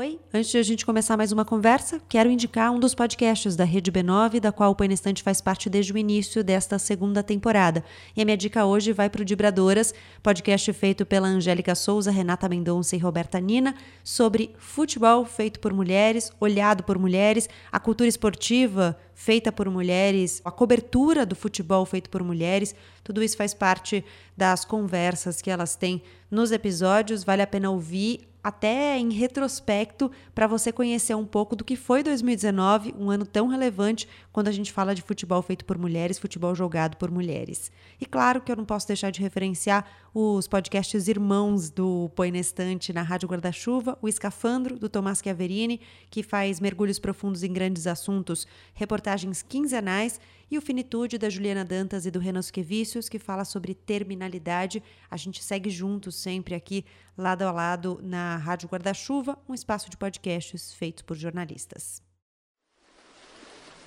Oi, antes de a gente começar mais uma conversa, quero indicar um dos podcasts da Rede B9, da qual o Põe Estante faz parte desde o início desta segunda temporada. E a minha dica hoje vai para o Dibradoras, podcast feito pela Angélica Souza, Renata Mendonça e Roberta Nina, sobre futebol feito por mulheres, olhado por mulheres, a cultura esportiva feita por mulheres, a cobertura do futebol feito por mulheres, tudo isso faz parte das conversas que elas têm nos episódios. Vale a pena ouvir até em retrospecto, para você conhecer um pouco do que foi 2019, um ano tão relevante quando a gente fala de futebol feito por mulheres, futebol jogado por mulheres. E claro que eu não posso deixar de referenciar os podcasts irmãos do Põe na Estante na Rádio Guarda-Chuva, o Escafandro, do Tomás Chiaverini, que faz mergulhos profundos em grandes assuntos, reportagens quinzenais, e o Finitude, da Juliana Dantas e do Renan Suquevicius, que fala sobre terminalidade. A gente segue juntos sempre aqui, lado a lado, na Rádio Guarda-Chuva, um espaço de podcasts feitos por jornalistas.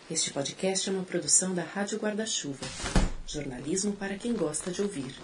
Este podcast é uma produção da Rádio Guarda-Chuva. Jornalismo para quem gosta de ouvir.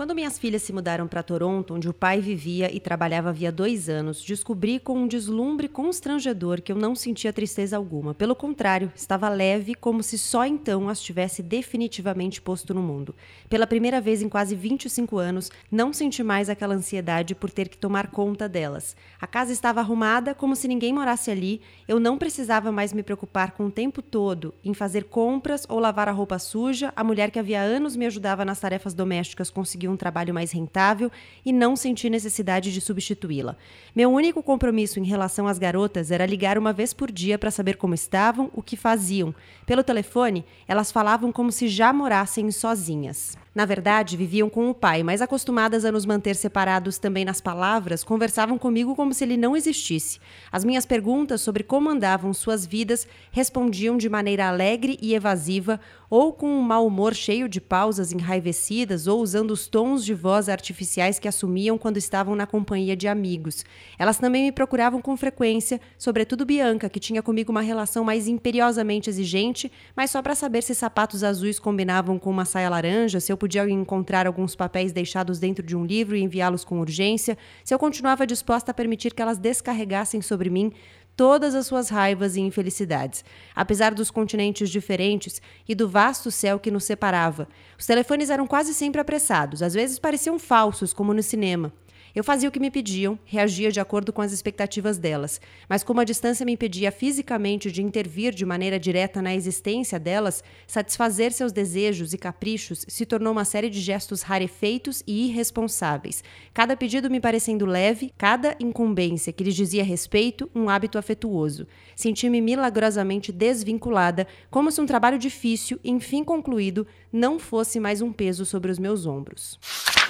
Quando minhas filhas se mudaram para Toronto, onde o pai vivia e trabalhava havia dois anos, descobri com um deslumbre constrangedor que eu não sentia tristeza alguma. Pelo contrário, estava leve, como se só então as tivesse definitivamente posto no mundo. Pela primeira vez em quase 25 anos, não senti mais aquela ansiedade por ter que tomar conta delas. A casa estava arrumada, como se ninguém morasse ali. Eu não precisava mais me preocupar com o tempo todo em fazer compras ou lavar a roupa suja. A mulher que havia anos me ajudava nas tarefas domésticas conseguiu um trabalho mais rentável e não senti necessidade de substituí-la. Meu único compromisso em relação às garotas era ligar uma vez por dia para saber como estavam, o que faziam. Pelo telefone, elas falavam como se já morassem sozinhas. Na verdade, viviam com o pai, mas acostumadas a nos manter separados também nas palavras, conversavam comigo como se ele não existisse. As minhas perguntas sobre como andavam suas vidas respondiam de maneira alegre e evasiva, ou com um mau humor cheio de pausas enraivecidas, ou usando os tons de voz artificiais que assumiam quando estavam na companhia de amigos. Elas também me procuravam com frequência, sobretudo Bianca, que tinha comigo uma relação mais imperiosamente exigente, mas só para saber se sapatos azuis combinavam com uma saia laranja, se eu podia encontrar alguns papéis deixados dentro de um livro e enviá-los com urgência, se eu continuava disposta a permitir que elas descarregassem sobre mim todas as suas raivas e infelicidades, apesar dos continentes diferentes e do vasto céu que nos separava. Os telefones eram quase sempre apressados, às vezes pareciam falsos, como no cinema. Eu fazia o que me pediam, reagia de acordo com as expectativas delas, mas como a distância me impedia fisicamente de intervir de maneira direta na existência delas, satisfazer seus desejos e caprichos se tornou uma série de gestos rarefeitos e irresponsáveis, cada pedido me parecendo leve, cada incumbência que lhes dizia respeito, um hábito afetuoso. Senti-me milagrosamente desvinculada, como se um trabalho difícil, enfim concluído, não fosse mais um peso sobre os meus ombros.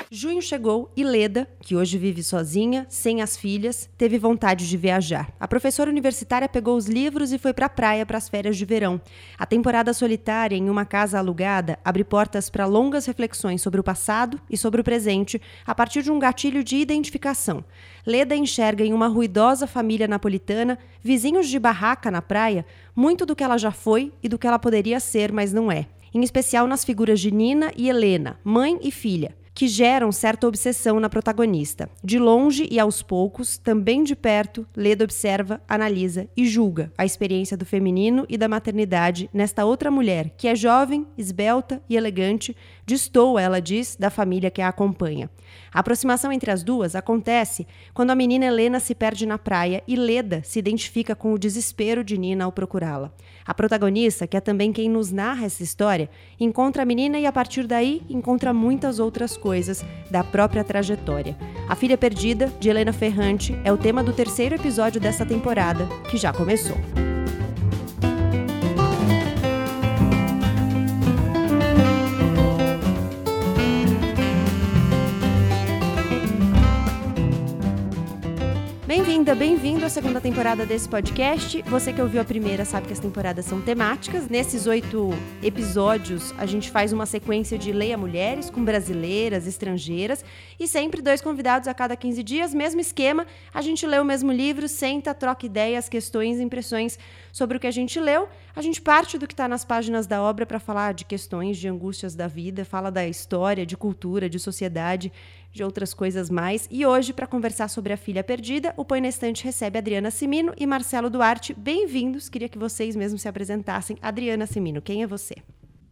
Junho chegou e Leda, que hoje vive sozinha, sem as filhas, teve vontade de viajar. A professora universitária pegou os livros e foi para a praia para as férias de verão. A temporada solitária em uma casa alugada abre portas para longas reflexões sobre o passado e sobre o presente a partir de um gatilho de identificação. Leda enxerga em uma ruidosa família napolitana, vizinhos de barraca na praia, muito do que ela já foi e do que ela poderia ser, mas não é. Em especial nas figuras de Nina e Helena, mãe e filha que geram certa obsessão na protagonista. De longe e aos poucos, também de perto, Leda observa, analisa e julga a experiência do feminino e da maternidade nesta outra mulher, que é jovem, esbelta e elegante, destoa, ela diz, da família que a acompanha. A aproximação entre as duas acontece quando a menina Helena se perde na praia e Leda se identifica com o desespero de Nina ao procurá-la. A protagonista, que é também quem nos narra essa história, encontra a menina e a partir daí encontra muitas outras coisas da própria trajetória. A Filha Perdida, de Helena Ferrante, é o tema do terceiro episódio dessa temporada, que já começou. Bem-vinda, bem-vindo à segunda temporada desse podcast. Você que ouviu a primeira sabe que as temporadas são temáticas. Nesses oito episódios, a gente faz uma sequência de Leia Mulheres com brasileiras, estrangeiras e sempre dois convidados a cada 15 dias, mesmo esquema. A gente lê o mesmo livro, senta, troca ideias, questões, impressões sobre o que a gente leu. A gente parte do que está nas páginas da obra para falar de questões, de angústias da vida, fala da história, de cultura, de sociedade de outras coisas mais. E hoje, para conversar sobre a filha perdida, o Põe na Estante recebe Adriana Simino e Marcelo Duarte. Bem-vindos. Queria que vocês mesmos se apresentassem. Adriana Simino, quem é você?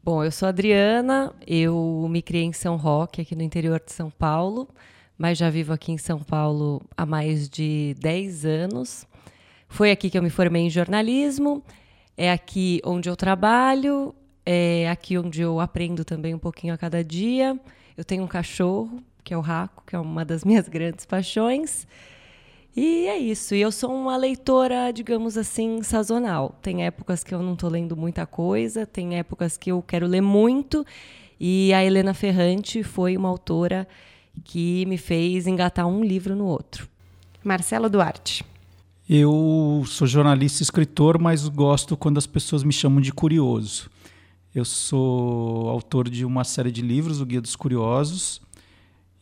Bom, eu sou a Adriana, eu me criei em São Roque, aqui no interior de São Paulo, mas já vivo aqui em São Paulo há mais de 10 anos. Foi aqui que eu me formei em jornalismo, é aqui onde eu trabalho, é aqui onde eu aprendo também um pouquinho a cada dia. Eu tenho um cachorro, que é o Raco, que é uma das minhas grandes paixões. E é isso. E eu sou uma leitora, digamos assim, sazonal. Tem épocas que eu não estou lendo muita coisa, tem épocas que eu quero ler muito. E a Helena Ferrante foi uma autora que me fez engatar um livro no outro. Marcelo Duarte. Eu sou jornalista e escritor, mas gosto quando as pessoas me chamam de curioso. Eu sou autor de uma série de livros, O Guia dos Curiosos,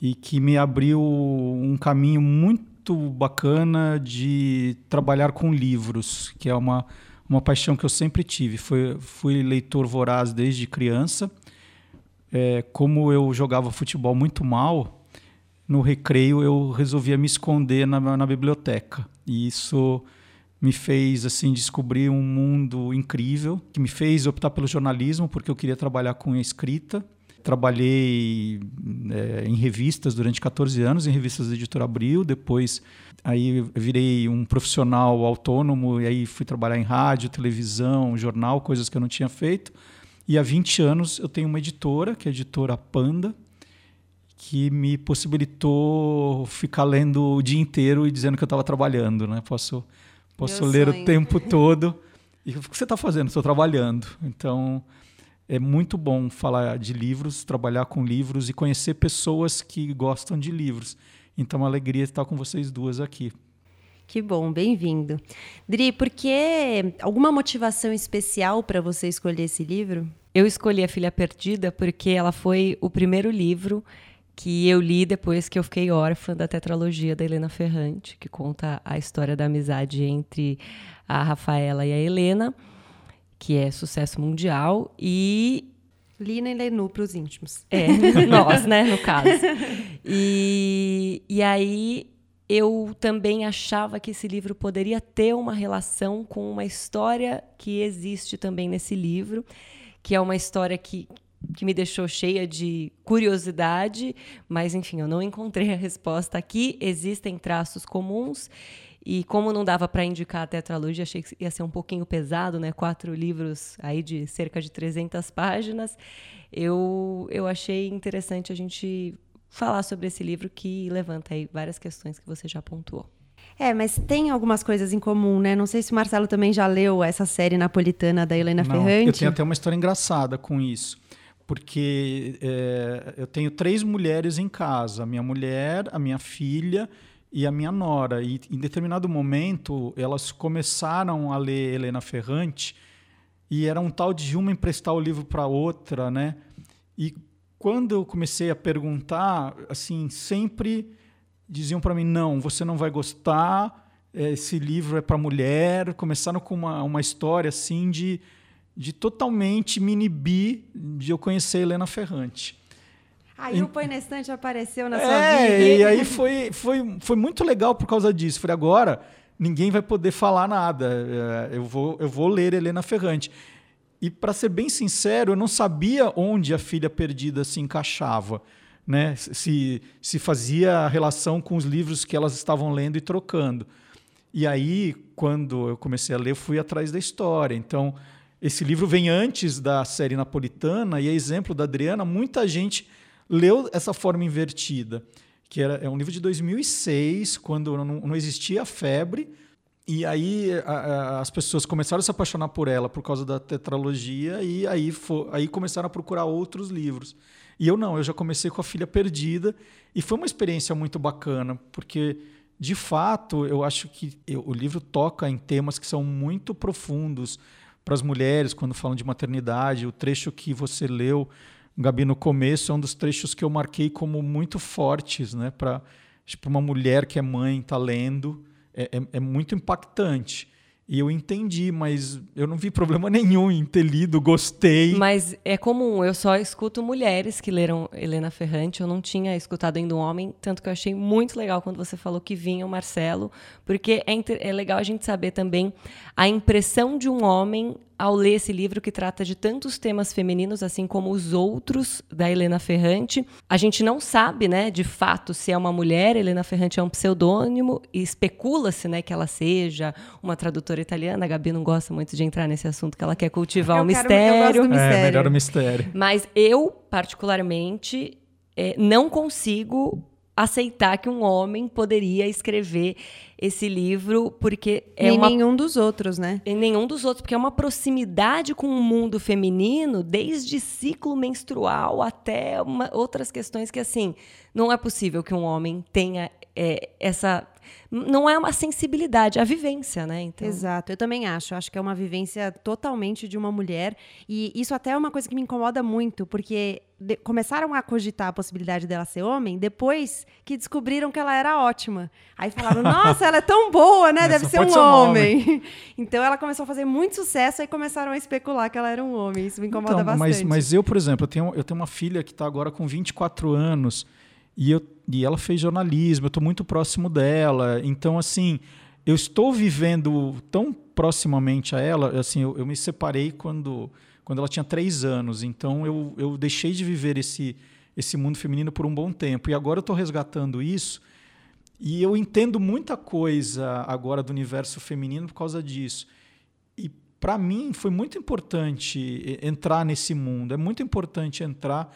e que me abriu um caminho muito bacana de trabalhar com livros, que é uma, uma paixão que eu sempre tive. Foi, fui leitor voraz desde criança. É, como eu jogava futebol muito mal, no recreio eu resolvia me esconder na, na biblioteca. E isso me fez assim descobrir um mundo incrível, que me fez optar pelo jornalismo porque eu queria trabalhar com escrita trabalhei é, em revistas durante 14 anos, em revistas da Editora Abril, depois aí virei um profissional autônomo e aí fui trabalhar em rádio, televisão, jornal, coisas que eu não tinha feito. E há 20 anos eu tenho uma editora, que é a editora Panda, que me possibilitou ficar lendo o dia inteiro e dizendo que eu estava trabalhando, né? Posso posso Meu ler sonho. o tempo todo. E o que você está fazendo? Estou trabalhando. Então, é muito bom falar de livros, trabalhar com livros e conhecer pessoas que gostam de livros. Então, é uma alegria estar com vocês duas aqui. Que bom, bem-vindo. Dri, por que alguma motivação especial para você escolher esse livro? Eu escolhi A Filha Perdida porque ela foi o primeiro livro que eu li depois que eu fiquei órfã da tetralogia da Helena Ferrante, que conta a história da amizade entre a Rafaela e a Helena que é sucesso mundial, e. Lina e Lenu para os íntimos. É, nós, né, no caso. E, e aí eu também achava que esse livro poderia ter uma relação com uma história que existe também nesse livro, que é uma história que, que me deixou cheia de curiosidade, mas enfim, eu não encontrei a resposta aqui. Existem traços comuns e como não dava para indicar a tetralogia, achei que ia ser um pouquinho pesado, né? Quatro livros aí de cerca de 300 páginas. Eu, eu achei interessante a gente falar sobre esse livro que levanta aí várias questões que você já pontuou. É, mas tem algumas coisas em comum, né? Não sei se o Marcelo também já leu essa série napolitana da Helena Não, Ferrante. Eu tenho até uma história engraçada com isso. Porque é, eu tenho três mulheres em casa: a minha mulher, a minha filha e a minha nora. E em determinado momento, elas começaram a ler Helena Ferrante e era um tal de uma emprestar o livro para outra, né? E quando eu comecei a perguntar, assim, sempre diziam para mim: não, você não vai gostar, esse livro é para mulher. Começaram com uma, uma história assim de, de totalmente me inibir de eu conhecer Helena Ferrante. Aí o Põe na Estante apareceu na é, sua vida. E aí foi, foi, foi muito legal por causa disso. Falei, agora ninguém vai poder falar nada. É, eu vou, eu vou ler Helena Ferrante. E para ser bem sincero, eu não sabia onde a filha perdida se encaixava. Né? Se, se fazia relação com os livros que elas estavam lendo e trocando. E aí, quando eu comecei a ler, eu fui atrás da história. Então, esse livro vem antes da série napolitana e é exemplo da Adriana. Muita gente leu essa forma invertida, que era, é um livro de 2006, quando não, não existia febre, e aí a, a, as pessoas começaram a se apaixonar por ela por causa da tetralogia, e aí, aí começaram a procurar outros livros. E eu não, eu já comecei com A Filha Perdida, e foi uma experiência muito bacana, porque de fato, eu acho que eu, o livro toca em temas que são muito profundos para as mulheres quando falam de maternidade. O trecho que você leu, Gabi, no começo, é um dos trechos que eu marquei como muito fortes, né? Para tipo, uma mulher que é mãe está lendo, é, é, é muito impactante. E eu entendi, mas eu não vi problema nenhum em ter lido, gostei. Mas é comum, eu só escuto mulheres que leram Helena Ferrante, eu não tinha escutado ainda um homem, tanto que eu achei muito legal quando você falou que vinha o Marcelo, porque é, é legal a gente saber também a impressão de um homem ao ler esse livro que trata de tantos temas femininos, assim como os outros da Helena Ferrante. A gente não sabe, né, de fato, se é uma mulher. Helena Ferrante é um pseudônimo e especula-se, né, que ela seja uma tradutora italiana. A Gabi não gosta muito de entrar nesse assunto, que ela quer cultivar o um mistério. Eu mistério. É, melhor o mistério. Mas eu, particularmente, é, não consigo aceitar que um homem poderia escrever esse livro porque é Nem uma... nenhum dos outros, né? Em nenhum dos outros, porque é uma proximidade com o mundo feminino, desde ciclo menstrual até uma... outras questões que assim não é possível que um homem tenha é, essa não é uma sensibilidade, é a vivência, né? Então... Exato, eu também acho. Acho que é uma vivência totalmente de uma mulher. E isso até é uma coisa que me incomoda muito, porque de, começaram a cogitar a possibilidade dela ser homem depois que descobriram que ela era ótima. Aí falaram, nossa, ela é tão boa, né? Deve ser um, ser um homem. homem. então ela começou a fazer muito sucesso e começaram a especular que ela era um homem. Isso me incomoda então, bastante. Mas, mas eu, por exemplo, eu tenho, eu tenho uma filha que está agora com 24 anos e, eu, e ela fez jornalismo, eu estou muito próximo dela. Então, assim, eu estou vivendo tão proximamente a ela. Assim, eu, eu me separei quando, quando ela tinha três anos. Então, eu, eu deixei de viver esse, esse mundo feminino por um bom tempo. E agora eu estou resgatando isso. E eu entendo muita coisa agora do universo feminino por causa disso. E para mim foi muito importante entrar nesse mundo. É muito importante entrar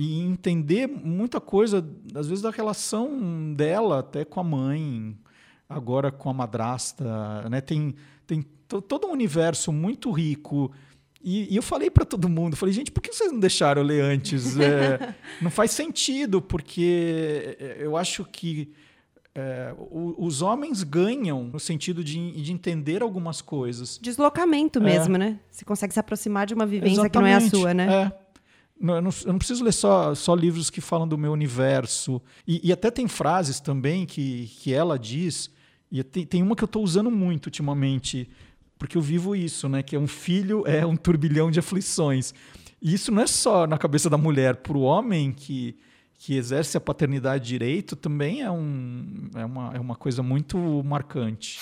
e entender muita coisa, às vezes, da relação dela até com a mãe, agora com a madrasta. Né? Tem, tem todo um universo muito rico. E, e eu falei para todo mundo, falei, gente, por que vocês não deixaram eu ler antes? É, não faz sentido, porque eu acho que é, os homens ganham no sentido de, de, entender algumas coisas. Deslocamento mesmo, é. né? Você consegue se aproximar de uma vivência Exatamente. que não é a sua, né? É. Não, eu, não, eu, não, preciso ler só, só livros que falam do meu universo. E, e até tem frases também que, que ela diz, e tem, tem uma que eu estou usando muito ultimamente, porque eu vivo isso, né? Que é um filho é um turbilhão de aflições. E isso não é só na cabeça da mulher, para o homem que, que exerce a paternidade direito, também é, um, é, uma, é uma coisa muito marcante.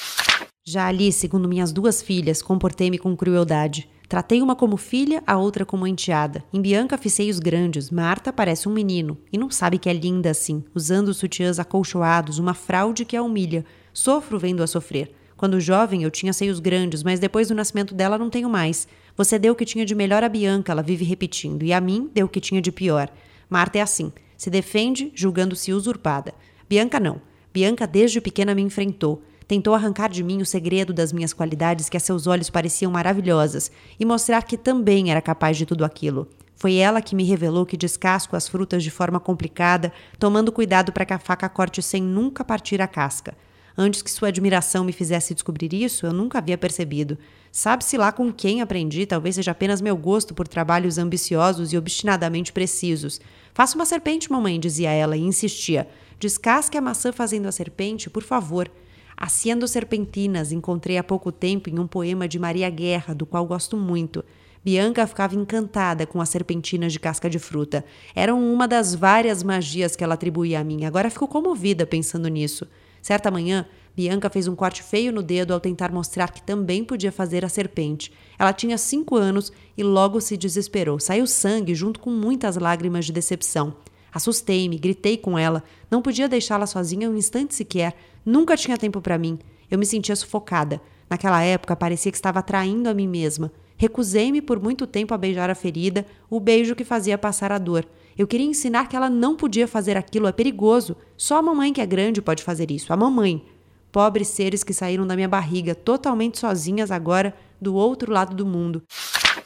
Já ali, segundo minhas duas filhas, comportei-me com crueldade. Tratei uma como filha, a outra como enteada. Em Bianca fiz seios grandes, Marta parece um menino e não sabe que é linda assim, usando sutiãs acolchoados, uma fraude que a humilha. Sofro vendo-a sofrer. Quando jovem eu tinha seios grandes, mas depois do nascimento dela não tenho mais. Você deu o que tinha de melhor a Bianca, ela vive repetindo, e a mim deu o que tinha de pior. Marta é assim, se defende, julgando-se usurpada. Bianca não. Bianca desde pequena me enfrentou. Tentou arrancar de mim o segredo das minhas qualidades que a seus olhos pareciam maravilhosas e mostrar que também era capaz de tudo aquilo. Foi ela que me revelou que descasco as frutas de forma complicada, tomando cuidado para que a faca corte sem nunca partir a casca. Antes que sua admiração me fizesse descobrir isso, eu nunca havia percebido. Sabe-se lá com quem aprendi, talvez seja apenas meu gosto por trabalhos ambiciosos e obstinadamente precisos. Faça uma serpente, mamãe, dizia ela e insistia. Descasque a maçã fazendo a serpente, por favor. Haciendo Serpentinas encontrei há pouco tempo em um poema de Maria Guerra, do qual gosto muito. Bianca ficava encantada com as serpentinas de casca de fruta. Eram uma das várias magias que ela atribuía a mim. Agora fico comovida pensando nisso. Certa manhã, Bianca fez um corte feio no dedo ao tentar mostrar que também podia fazer a serpente. Ela tinha cinco anos e logo se desesperou. Saiu sangue junto com muitas lágrimas de decepção. Assustei-me, gritei com ela. Não podia deixá-la sozinha um instante sequer. Nunca tinha tempo para mim. Eu me sentia sufocada. Naquela época, parecia que estava traindo a mim mesma. Recusei-me por muito tempo a beijar a ferida, o beijo que fazia passar a dor. Eu queria ensinar que ela não podia fazer aquilo, é perigoso. Só a mamãe que é grande pode fazer isso, a mamãe. Pobres seres que saíram da minha barriga, totalmente sozinhas agora, do outro lado do mundo.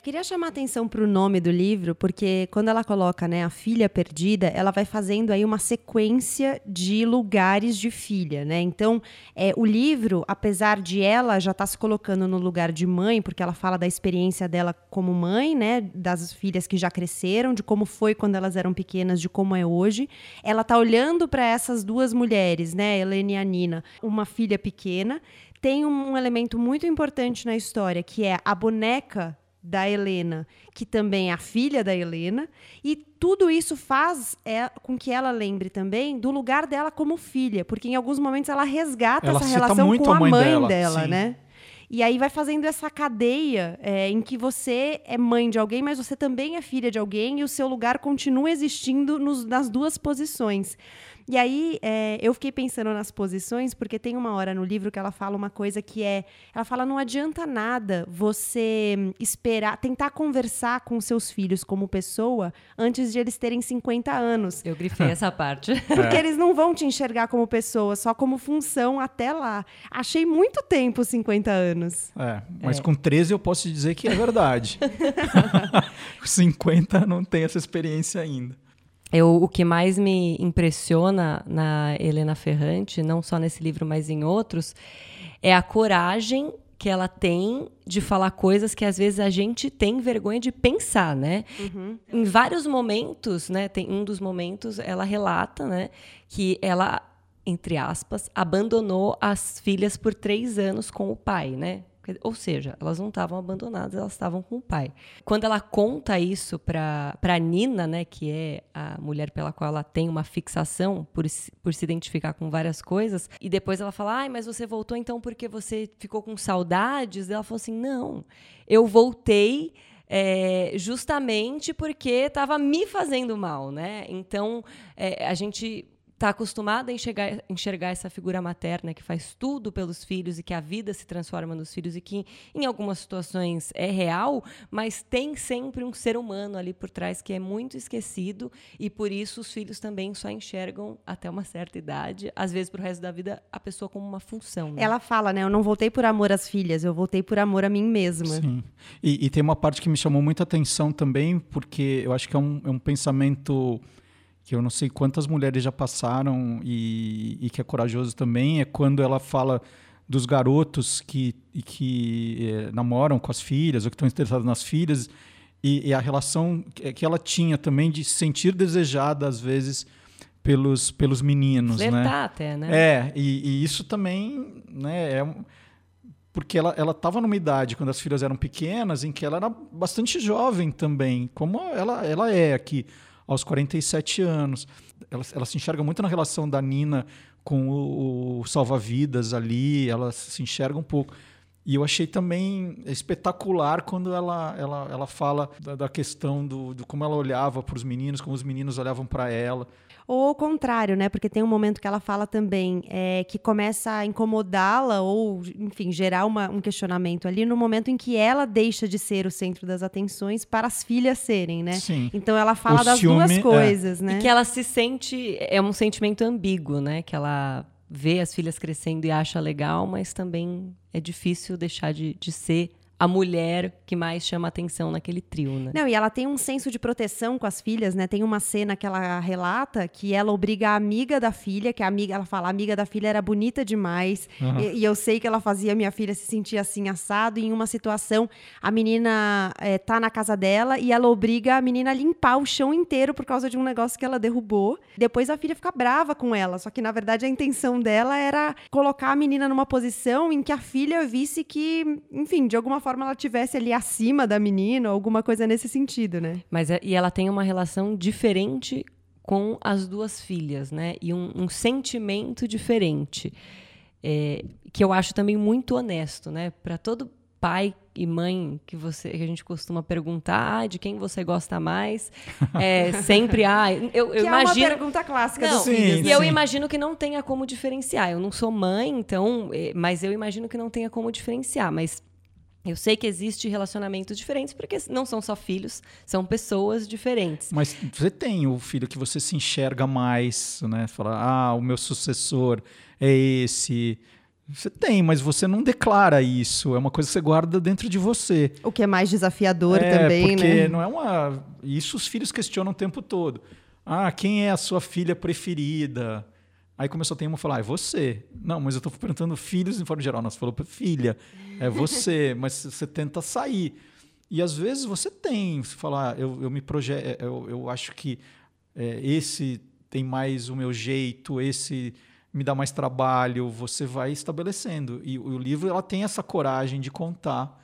Queria chamar atenção para o nome do livro, porque quando ela coloca, né, a filha perdida, ela vai fazendo aí uma sequência de lugares de filha, né? Então, é, o livro, apesar de ela já estar tá se colocando no lugar de mãe, porque ela fala da experiência dela como mãe, né, das filhas que já cresceram, de como foi quando elas eram pequenas, de como é hoje, ela tá olhando para essas duas mulheres, né, Helene e a Nina, uma filha pequena tem um elemento muito importante na história, que é a boneca da Helena, que também é a filha da Helena, e tudo isso faz é, com que ela lembre também do lugar dela como filha, porque em alguns momentos ela resgata ela essa relação com a mãe, mãe dela, dela né? E aí vai fazendo essa cadeia é, em que você é mãe de alguém, mas você também é filha de alguém e o seu lugar continua existindo nos, nas duas posições. E aí é, eu fiquei pensando nas posições, porque tem uma hora no livro que ela fala uma coisa que é. Ela fala: não adianta nada você esperar, tentar conversar com seus filhos como pessoa antes de eles terem 50 anos. Eu grifei essa parte. Porque é. eles não vão te enxergar como pessoa, só como função até lá. Achei muito tempo 50 anos. É, mas é. com 13 eu posso dizer que é verdade. 50 não tem essa experiência ainda. Eu, o que mais me impressiona na Helena Ferrante, não só nesse livro, mas em outros, é a coragem que ela tem de falar coisas que às vezes a gente tem vergonha de pensar, né? Uhum. Em vários momentos, né? Tem um dos momentos, ela relata, né, que ela entre aspas, abandonou as filhas por três anos com o pai, né? Ou seja, elas não estavam abandonadas, elas estavam com o pai. Quando ela conta isso para Nina, né, que é a mulher pela qual ela tem uma fixação por, por se identificar com várias coisas, e depois ela fala: ai, mas você voltou então porque você ficou com saudades? Ela falou assim: não, eu voltei. É, justamente porque estava me fazendo mal, né? Então é, a gente está acostumada a enxergar, enxergar essa figura materna que faz tudo pelos filhos e que a vida se transforma nos filhos e que em algumas situações é real, mas tem sempre um ser humano ali por trás que é muito esquecido e por isso os filhos também só enxergam até uma certa idade, às vezes para o resto da vida a pessoa como uma função. Né? Ela fala, né? Eu não voltei por amor às filhas, eu voltei por amor a mim mesma. Sim. E, e tem uma parte que me chamou muita atenção também, porque eu acho que é um, é um pensamento que eu não sei quantas mulheres já passaram e, e que é corajoso também, é quando ela fala dos garotos que, que é, namoram com as filhas ou que estão interessados nas filhas e, e, a relação que ela tinha também de se sentir desejada às vezes pelos, pelos meninos, Flertar né? até, né? É, e, e, isso também, né, é porque ela ela estava numa idade quando as filhas eram pequenas em que ela era bastante jovem também, como ela ela é aqui aos 47 anos. Ela, ela se enxerga muito na relação da Nina com o, o salva-vidas ali, ela se enxerga um pouco. E eu achei também espetacular quando ela, ela, ela fala da, da questão do, do como ela olhava para os meninos, como os meninos olhavam para ela. Ou ao contrário, né? Porque tem um momento que ela fala também é, que começa a incomodá-la ou, enfim, gerar uma, um questionamento ali no momento em que ela deixa de ser o centro das atenções para as filhas serem, né? Sim. Então ela fala o das ciúme, duas é. coisas, é. né? E que ela se sente. É um sentimento ambíguo, né? Que ela vê as filhas crescendo e acha legal, mas também é difícil deixar de, de ser a mulher que mais chama atenção naquele trio, né? Não, e ela tem um senso de proteção com as filhas, né? Tem uma cena que ela relata que ela obriga a amiga da filha, que a amiga, ela fala, a amiga da filha era bonita demais, uhum. e, e, eu sei que ela fazia minha filha se sentir assim assado, e em uma situação a menina é, tá na casa dela e ela obriga a menina a limpar o chão inteiro por causa de um negócio que ela derrubou. Depois a filha fica brava com ela, só que na verdade a intenção dela era colocar a menina numa posição em que a filha visse que, enfim, de alguma forma forma ela tivesse ali acima da menina, alguma coisa nesse sentido, né? Mas é, e ela tem uma relação diferente com as duas filhas, né? E um, um sentimento diferente. É, que eu acho também muito honesto, né? Para todo pai e mãe que você que a gente costuma perguntar ah, de quem você gosta mais é sempre ah eu, eu que imagino é uma pergunta clássica não, dos sim, e sim. eu imagino que não tenha como diferenciar eu não sou mãe então é, mas eu imagino que não tenha como diferenciar mas eu sei que existe relacionamentos diferentes, porque não são só filhos, são pessoas diferentes. Mas você tem o filho que você se enxerga mais, né? Fala, ah, o meu sucessor é esse. Você tem, mas você não declara isso. É uma coisa que você guarda dentro de você. O que é mais desafiador é, também, porque né? não é uma. Isso os filhos questionam o tempo todo. Ah, quem é a sua filha preferida? Aí começou a ter uma falar, ah, é você. Não, mas eu estou perguntando filhos em forma geral. Você falou filha, é você, mas você tenta sair. E às vezes você tem, você fala, ah, eu, eu me projeto, é, eu, eu acho que é, esse tem mais o meu jeito, esse me dá mais trabalho, você vai estabelecendo. E o livro ela tem essa coragem de contar,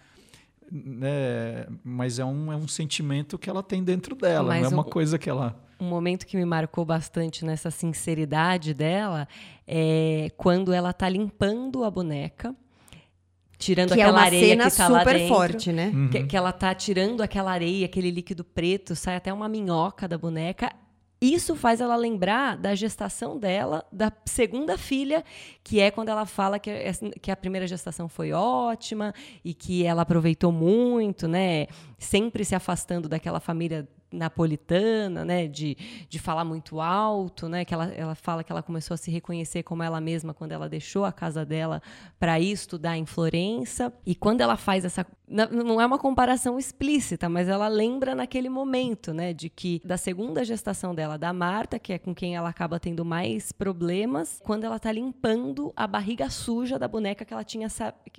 né? mas é um, é um sentimento que ela tem dentro dela, mas não é uma um, coisa que ela. Um momento que me marcou bastante nessa sinceridade dela é quando ela está limpando a boneca tirando que aquela é uma areia cena que tá super lá dentro, forte, né? Uhum. Que, que, ela tá tirando aquela areia, aquele líquido preto, sai até uma minhoca da boneca isso faz ela lembrar da gestação dela, da segunda filha, que é quando ela fala que, que a primeira gestação foi ótima e que ela aproveitou muito, né? Sempre se afastando daquela família napolitana, né, de, de falar muito alto, né, que ela, ela fala que ela começou a se reconhecer como ela mesma quando ela deixou a casa dela para ir estudar em Florença. E quando ela faz essa não é uma comparação explícita, mas ela lembra naquele momento, né, de que da segunda gestação dela, da Marta, que é com quem ela acaba tendo mais problemas, quando ela tá limpando a barriga suja da boneca que ela tinha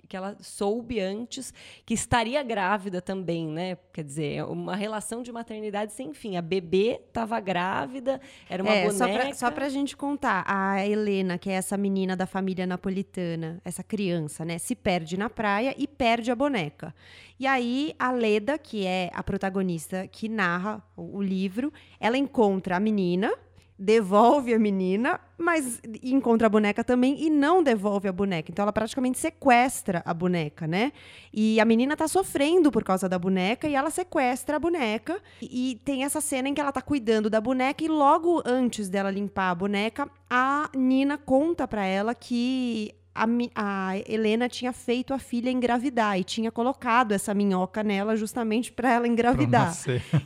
que ela soube antes que estaria grávida também, né? Quer dizer, é uma relação de maternidade sem fim. A bebê estava grávida, era uma é, boneca. Só para a gente contar, a Helena, que é essa menina da família napolitana, essa criança, né, se perde na praia e perde a boneca. E aí, a Leda, que é a protagonista que narra o livro, ela encontra a menina, devolve a menina, mas encontra a boneca também e não devolve a boneca. Então ela praticamente sequestra a boneca, né? E a menina tá sofrendo por causa da boneca e ela sequestra a boneca. E, tem essa cena em que ela tá cuidando da boneca e logo antes dela limpar a boneca, a Nina conta para ela que a, a, Helena tinha feito a filha engravidar e tinha colocado essa minhoca nela justamente para ela engravidar.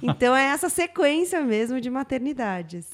então é essa sequência mesmo de maternidades.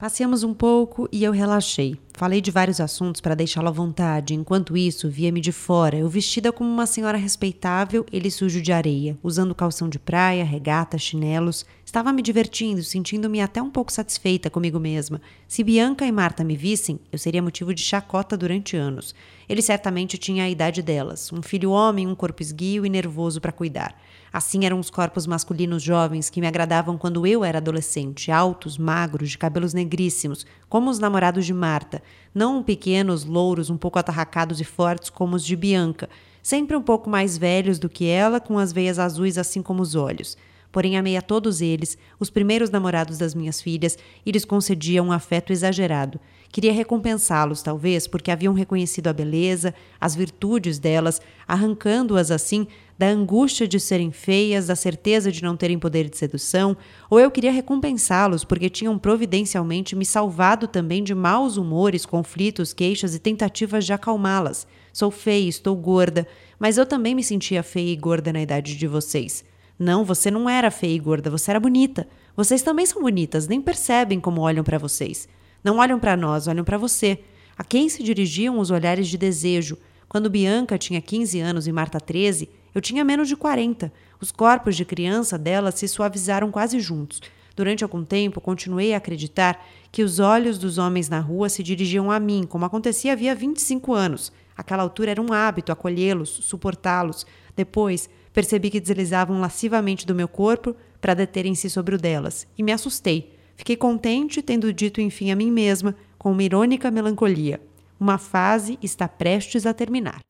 Passeamos um pouco e eu relaxei. Falei de vários assuntos para deixá-lo à vontade. Enquanto isso, via-me de fora, eu vestida como uma senhora respeitável, ele sujo de areia, usando calção de praia, regata, chinelos. Estava me divertindo, sentindo-me até um pouco satisfeita comigo mesma. Se Bianca e Marta me vissem, eu seria motivo de chacota durante anos. Ele certamente tinha a idade delas, um filho homem, um corpo esguio e nervoso para cuidar. Assim eram os corpos masculinos jovens que me agradavam quando eu era adolescente, altos, magros, de cabelos negríssimos, como os namorados de Marta, não pequenos, louros, um pouco atarracados e fortes como os de Bianca, sempre um pouco mais velhos do que ela, com as veias azuis assim como os olhos. Porém, amei a todos eles, os primeiros namorados das minhas filhas, e lhes concedia um afeto exagerado. Queria recompensá-los, talvez, porque haviam reconhecido a beleza, as virtudes delas, arrancando-as assim da angústia de serem feias, da certeza de não terem poder de sedução, ou eu queria recompensá-los porque tinham providencialmente me salvado também de maus humores, conflitos, queixas e tentativas de acalmá-las. Sou feia, estou gorda, mas eu também me sentia feia e gorda na idade de vocês. Não, você não era feia e gorda, você era bonita. Vocês também são bonitas, nem percebem como olham para vocês. Não olham para nós, olham para você. A quem se dirigiam os olhares de desejo? Quando Bianca tinha 15 anos e Marta 13, eu tinha menos de 40. Os corpos de criança dela se suavizaram quase juntos. Durante algum tempo, continuei a acreditar que os olhos dos homens na rua se dirigiam a mim, como acontecia havia 25 anos. Aquela altura era um hábito acolhê-los, suportá-los. Depois, Percebi que deslizavam lascivamente do meu corpo para deterem-se sobre o delas, e me assustei. Fiquei contente, tendo dito enfim a mim mesma, com uma irônica melancolia: uma fase está prestes a terminar.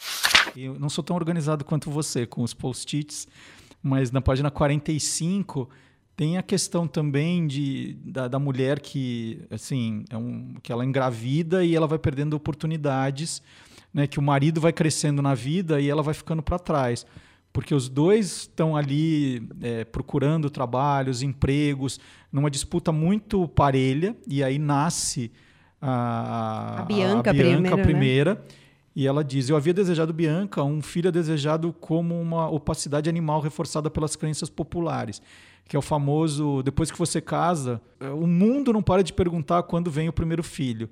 Eu não sou tão organizado quanto você com os post-its, mas na página 45 tem a questão também de, da, da mulher que, assim, é um, que ela engravida e ela vai perdendo oportunidades, né, que o marido vai crescendo na vida e ela vai ficando para trás porque os dois estão ali é, procurando trabalhos, empregos, numa disputa muito parelha, e aí nasce a, a Bianca, a Bianca primeiro, primeira, né? E ela diz: Eu havia desejado Bianca, um filho desejado como uma opacidade animal reforçada pelas crenças populares. Que é o famoso, depois que você casa, o mundo não para de perguntar quando vem o primeiro filho.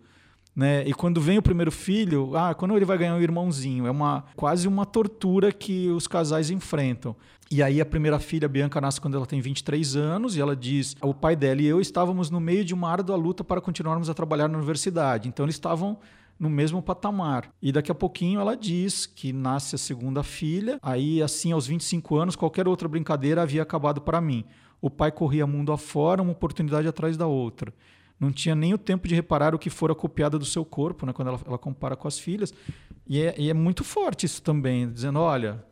Né? E quando vem o primeiro filho, ah, quando ele vai ganhar um irmãozinho, é uma quase uma tortura que os casais enfrentam. E aí a primeira filha, Bianca, nasce quando ela tem 23 anos e ela diz: o pai dela e eu estávamos no meio de uma árdua luta para continuarmos a trabalhar na universidade. Então eles estavam no mesmo patamar. E daqui a pouquinho ela diz que nasce a segunda filha, aí assim aos 25 anos qualquer outra brincadeira havia acabado para mim. O pai corria mundo afora, uma oportunidade atrás da outra não tinha nem o tempo de reparar o que fora copiado do seu corpo, né, quando ela, ela compara com as filhas. E é, e é, muito forte isso também, dizendo: olha,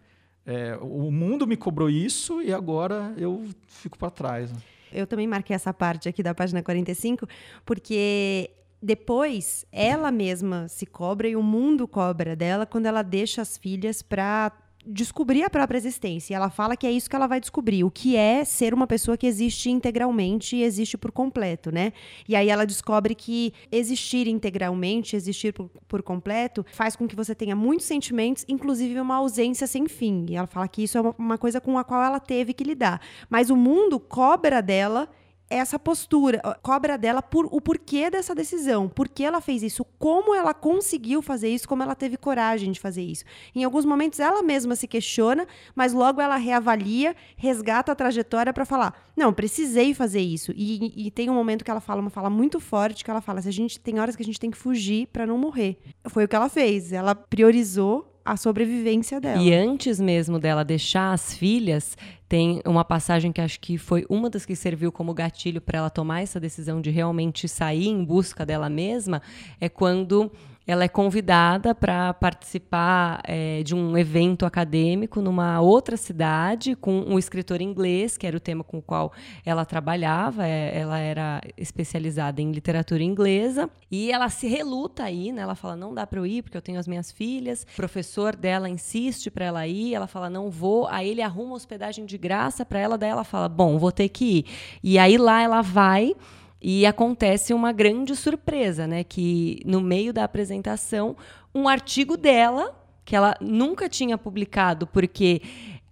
é, o mundo me cobrou isso e agora eu fico para trás. Né? Eu também marquei essa parte aqui da página 45, porque depois ela mesma se cobra e o mundo cobra dela quando ela deixa as filhas para descobrir a própria existência. E ela fala que é isso que ela vai descobrir, o que é ser uma pessoa que existe integralmente e existe por completo, né? E aí ela descobre que existir integralmente, existir por, por completo, faz com que você tenha muitos sentimentos, inclusive uma ausência sem fim. E ela fala que isso é uma, uma coisa com a qual ela teve que lidar. Mas o mundo cobra dela essa postura, cobra dela por o porquê dessa decisão, por que ela fez isso, como ela conseguiu fazer isso, como ela teve coragem de fazer isso. Em alguns momentos ela mesma se questiona, mas logo ela reavalia, resgata a trajetória para falar: não, precisei fazer isso. E, e, tem um momento que ela fala uma fala muito forte que ela fala: se a gente tem horas que a gente tem que fugir para não morrer. Foi o que ela fez. Ela priorizou a sobrevivência dela. E antes mesmo dela deixar as filhas, tem uma passagem que acho que foi uma das que serviu como gatilho para ela tomar essa decisão de realmente sair em busca dela mesma, é quando ela é convidada para participar é, de um evento acadêmico numa outra cidade com um escritor inglês, que era o tema com o qual ela trabalhava. É, ela era especializada em literatura inglesa e ela se reluta aí, né? Ela fala não dá para eu ir porque eu tenho as minhas filhas. O professor dela insiste para ela ir, ela fala não vou. Aí ele arruma hospedagem de graça para ela, daí ela fala bom vou ter que ir. E aí lá ela vai e acontece uma grande surpresa, né? Que no meio da apresentação, um artigo dela, que ela nunca tinha publicado, porque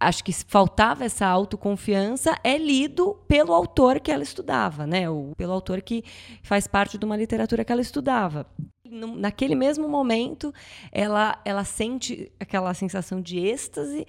acho que faltava essa autoconfiança, é lido pelo autor que ela estudava, né? Ou pelo autor que faz parte de uma literatura que ela estudava. Naquele mesmo momento, ela, ela sente aquela sensação de êxtase,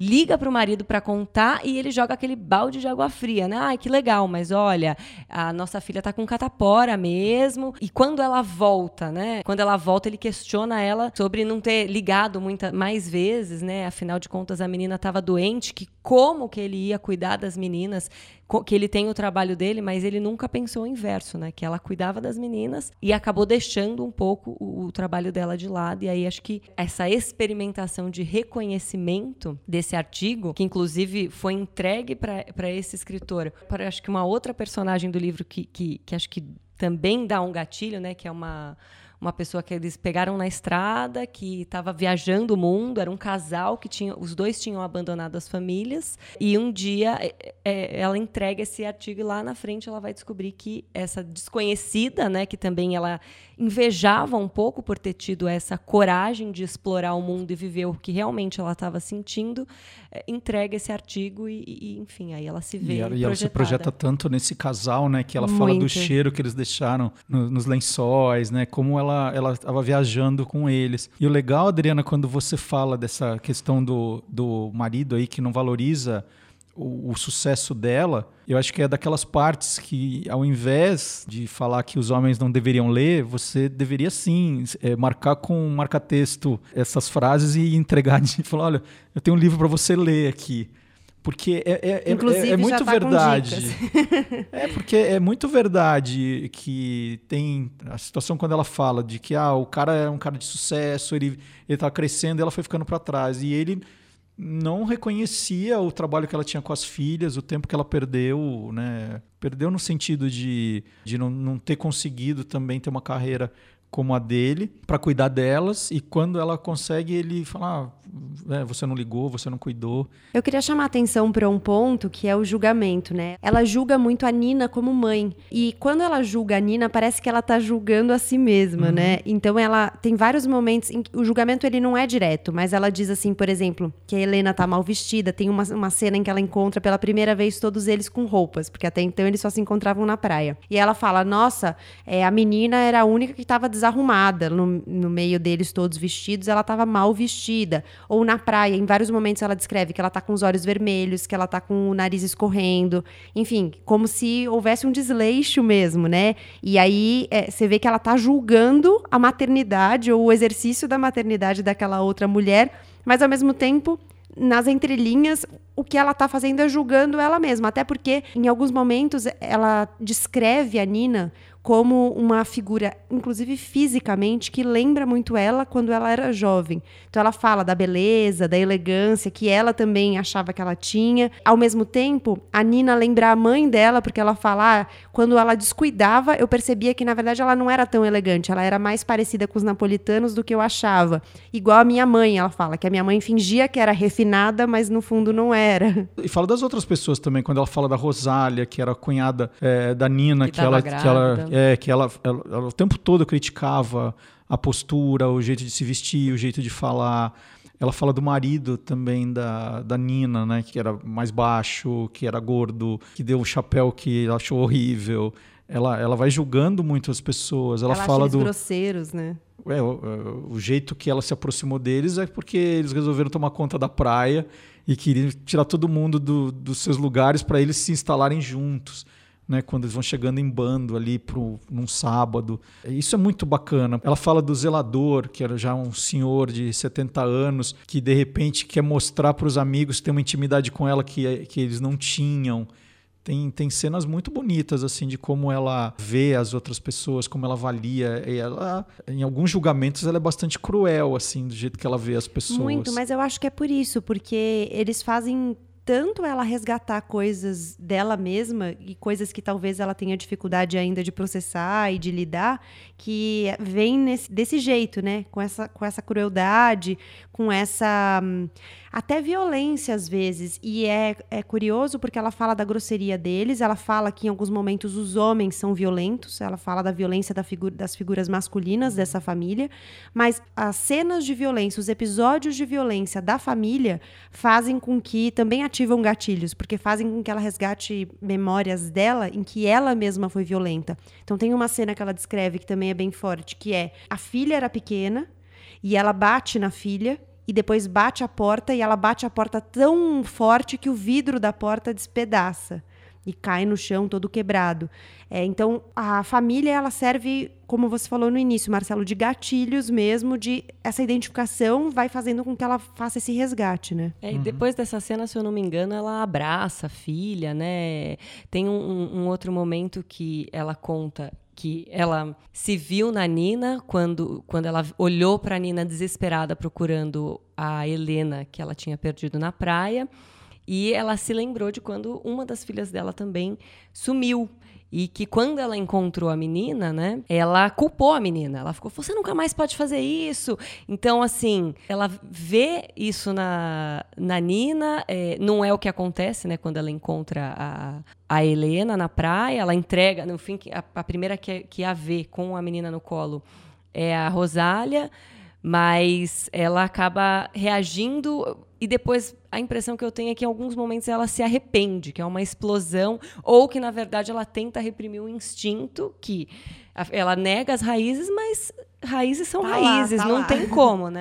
liga para o marido para contar e ele joga aquele balde de água fria, né? Ai, que legal, mas olha, a nossa filha tá com catapora mesmo. E quando ela volta, né? Quando ela volta, ele questiona ela sobre não ter ligado muita, mais vezes, né? Afinal de contas, a menina estava doente, que como que ele ia cuidar das meninas que ele tem o trabalho dele, mas ele nunca pensou o inverso, né? Que ela cuidava das meninas e acabou deixando um pouco o, o trabalho dela de lado. E aí acho que essa experimentação de reconhecimento desse artigo, que inclusive foi entregue para esse escritor, para acho que uma outra personagem do livro que, que, que acho que também dá um gatilho, né? Que é uma uma pessoa que eles pegaram na estrada, que estava viajando o mundo, era um casal que tinha, os dois tinham abandonado as famílias, e um dia é, é, ela entrega esse artigo e lá na frente ela vai descobrir que essa desconhecida, né, que também ela invejava um pouco por ter tido essa coragem de explorar o mundo e viver o que realmente ela estava sentindo, é, entrega esse artigo e, e, enfim, aí ela se vê e ela, e ela se projeta tanto nesse casal, né, que ela Muito. fala do cheiro que eles deixaram no, nos lençóis, né, como ela ela estava viajando com eles. E o legal, Adriana, quando você fala dessa questão do, do marido aí que não valoriza o, o, sucesso dela, eu acho que é daquelas partes que, ao invés de falar que os homens não deveriam ler, você deveria sim é, marcar com um marca-texto essas frases e entregar de falar: olha, eu tenho um livro para você ler aqui. Porque é, é, é, é, é muito tá verdade. é porque é muito verdade que tem a situação quando ela fala de que ah, o cara é um cara de sucesso, ele está crescendo e ela foi ficando para trás. E ele não reconhecia o trabalho que ela tinha com as filhas, o tempo que ela perdeu, né? Perdeu no sentido de, de não, não ter conseguido também ter uma carreira como a dele para cuidar delas e quando ela consegue ele fala ah, é, você não ligou você não cuidou. Eu queria chamar a atenção para um ponto que é o julgamento né? Ela julga muito a Nina como mãe. E quando ela julga a Nina parece que ela tá julgando a si mesma uhum. né? Então ela tem vários momentos em que o julgamento ele não é direto mas ela diz assim por exemplo que a Helena tá mal vestida tem uma, uma cena em que ela encontra pela primeira vez todos eles com roupas porque até então eles só se encontravam na praia. E ela fala nossa é, a menina era a única que estava desarrumada no, no meio deles todos vestidos, ela estava mal vestida. Ou na praia, em vários momentos ela descreve que ela tá com os olhos vermelhos, que ela tá com o nariz escorrendo, enfim, como se houvesse um desleixo mesmo, né? E aí é, você vê que ela tá julgando a maternidade ou o exercício da maternidade daquela outra mulher, mas ao mesmo tempo nas entrelinhas, o que ela está fazendo é julgando ela mesma. Até porque, em alguns momentos, ela descreve a Nina como uma figura, inclusive fisicamente, que lembra muito ela quando ela era jovem. Então ela fala da beleza, da elegância que ela também achava que ela tinha. Ao mesmo tempo, a Nina lembra a mãe dela, porque ela fala, ah, quando ela descuidava, eu percebia que na verdade ela não era tão elegante, ela era mais parecida com os napolitanos do que eu achava. Igual a minha mãe, ela fala que a minha mãe fingia que era refinada, mas no fundo não era. E fala das outras pessoas também, quando ela fala da Rosália, que era a cunhada é, da Nina, que, que ela, que ela é, que ela, ela, ela, o tempo todo criticava a postura, o jeito de se vestir, o jeito de falar. Ela fala do marido também da, da Nina, né? Que era mais baixo, que era gordo, que deu um chapéu que ela achou horrível. Ela, ela vai julgando muito as pessoas. Ela, ela fala acha do grosseiros, né? É, o, é, o, jeito que ela se aproximou deles é porque eles resolveram tomar conta da praia e queriam tirar todo mundo do, dos seus lugares para eles se instalarem juntos né, quando eles vão chegando em bando ali pro, num sábado. Isso é muito bacana. Ela fala do zelador, que era já um senhor de 70 anos, que de repente quer mostrar para os amigos tem uma intimidade com ela que, que eles não tinham. Tem, tem cenas muito bonitas assim de como ela vê as outras pessoas, como ela avalia. E ela, em alguns julgamentos, ela é bastante cruel assim do jeito que ela vê as pessoas. Muito, mas eu acho que é por isso, porque eles fazem tanto ela resgatar coisas dela mesma e coisas que talvez ela tenha dificuldade ainda de processar e de lidar, que vem nesse, desse jeito, né? Com essa, com essa crueldade, com essa. Hum, até violência às vezes. E é, é curioso porque ela fala da grosseria deles, ela fala que em alguns momentos os homens são violentos, ela fala da violência da figu das figuras masculinas dessa família, mas as cenas de violência, os episódios de violência da família fazem com que também ativam gatilhos, porque fazem com que ela resgate memórias dela em que ela mesma foi violenta. Então tem uma cena que ela descreve que também é bem forte, que é a filha era pequena e ela bate na filha e depois bate a porta e ela bate a porta tão forte que o vidro da porta despedaça e cai no chão todo quebrado. É, então a família ela serve, como você falou no início, Marcelo, de gatilhos mesmo, de essa identificação vai fazendo com que ela faça esse resgate, né? É, e depois dessa cena, se eu não me engano, ela abraça a filha, né? Tem um, um outro momento que ela conta que ela se viu na Nina quando, quando ela olhou para a Nina desesperada procurando a Helena que ela tinha perdido na praia. E ela se lembrou de quando uma das filhas dela também sumiu. E que quando ela encontrou a menina, né, ela culpou a menina. Ela ficou, você nunca mais pode fazer isso. Então, assim, ela vê isso na, na Nina, é, não é o que acontece, né, quando ela encontra a, a Helena na praia, ela entrega, no fim, a, a primeira que, que a vê com a menina no colo é a Rosália, mas ela acaba reagindo e depois a impressão que eu tenho é que em alguns momentos ela se arrepende, que é uma explosão, ou que na verdade ela tenta reprimir um instinto que ela nega as raízes, mas raízes são tá raízes, lá, tá não lá. tem como, né?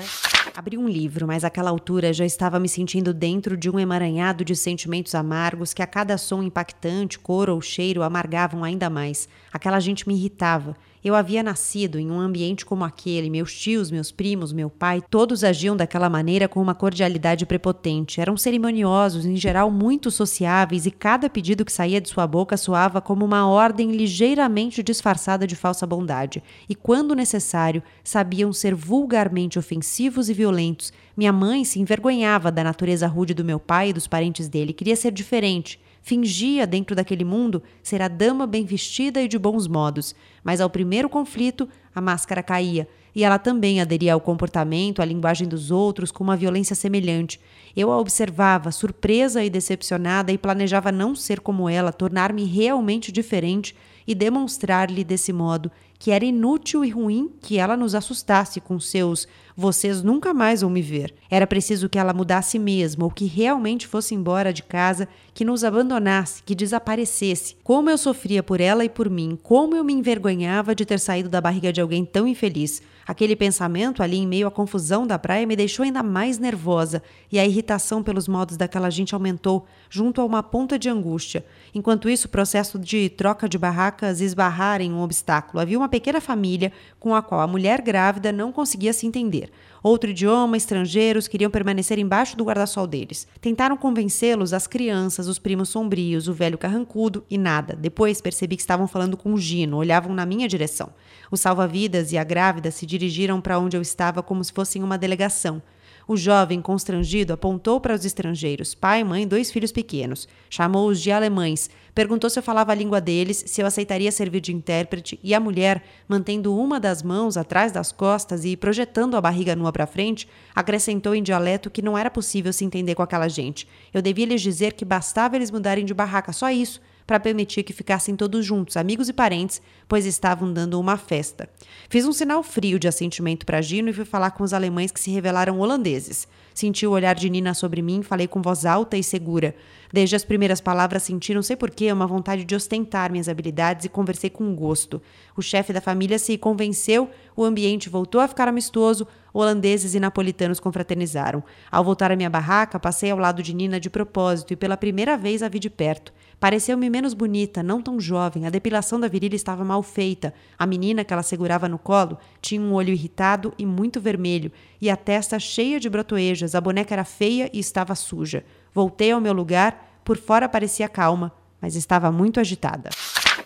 Abri um livro, mas àquela altura já estava me sentindo dentro de um emaranhado de sentimentos amargos que a cada som impactante, cor ou cheiro amargavam ainda mais. Aquela gente me irritava. Eu havia nascido em um ambiente como aquele, meus tios, meus primos, meu pai, todos agiam daquela maneira com uma cordialidade prepotente. Eram cerimoniosos, em geral muito sociáveis, e cada pedido que saía de sua boca soava como uma ordem ligeiramente disfarçada de falsa bondade. E quando necessário, sabiam ser vulgarmente ofensivos e violentos. Minha mãe se envergonhava da natureza rude do meu pai e dos parentes dele, queria ser diferente fingia, dentro daquele mundo, ser a dama bem vestida e de bons modos, mas ao primeiro conflito, a máscara caía, e ela também aderia ao comportamento, à linguagem dos outros com uma violência semelhante. Eu a observava, surpresa e decepcionada, e planejava não ser como ela, tornar-me realmente diferente e demonstrar-lhe desse modo que era inútil e ruim que ela nos assustasse com seus vocês nunca mais vão me ver. Era preciso que ela mudasse mesmo, ou que realmente fosse embora de casa, que nos abandonasse, que desaparecesse. Como eu sofria por ela e por mim, como eu me envergonhava de ter saído da barriga de alguém tão infeliz. Aquele pensamento ali em meio à confusão da praia me deixou ainda mais nervosa e a irritação pelos modos daquela gente aumentou, junto a uma ponta de angústia. Enquanto isso, o processo de troca de barracas esbarrara em um obstáculo. Havia uma pequena família com a qual a mulher grávida não conseguia se entender. Outro idioma, estrangeiros, queriam permanecer embaixo do guarda-sol deles. Tentaram convencê-los as crianças, os primos sombrios, o velho carrancudo e nada. Depois percebi que estavam falando com o Gino, olhavam na minha direção. Os salva-vidas e a grávida se dirigiram para onde eu estava como se fossem uma delegação. O jovem, constrangido, apontou para os estrangeiros, pai, mãe, dois filhos pequenos. Chamou-os de alemães, perguntou se eu falava a língua deles, se eu aceitaria servir de intérprete, e a mulher, mantendo uma das mãos atrás das costas e projetando a barriga nua para frente, acrescentou em dialeto que não era possível se entender com aquela gente. Eu devia lhes dizer que bastava eles mudarem de barraca, só isso para permitir que ficassem todos juntos, amigos e parentes, pois estavam dando uma festa. Fiz um sinal frio de assentimento para Gino e fui falar com os alemães que se revelaram holandeses. Senti o olhar de Nina sobre mim, falei com voz alta e segura. Desde as primeiras palavras senti, não sei porquê, uma vontade de ostentar minhas habilidades e conversei com gosto. O chefe da família se convenceu, o ambiente voltou a ficar amistoso, holandeses e napolitanos confraternizaram. Ao voltar à minha barraca, passei ao lado de Nina de propósito e pela primeira vez a vi de perto. Pareceu-me menos bonita, não tão jovem. A depilação da virilha estava mal feita. A menina que ela segurava no colo tinha um olho irritado e muito vermelho, e a testa cheia de brotoejas. A boneca era feia e estava suja. Voltei ao meu lugar, por fora parecia calma, mas estava muito agitada.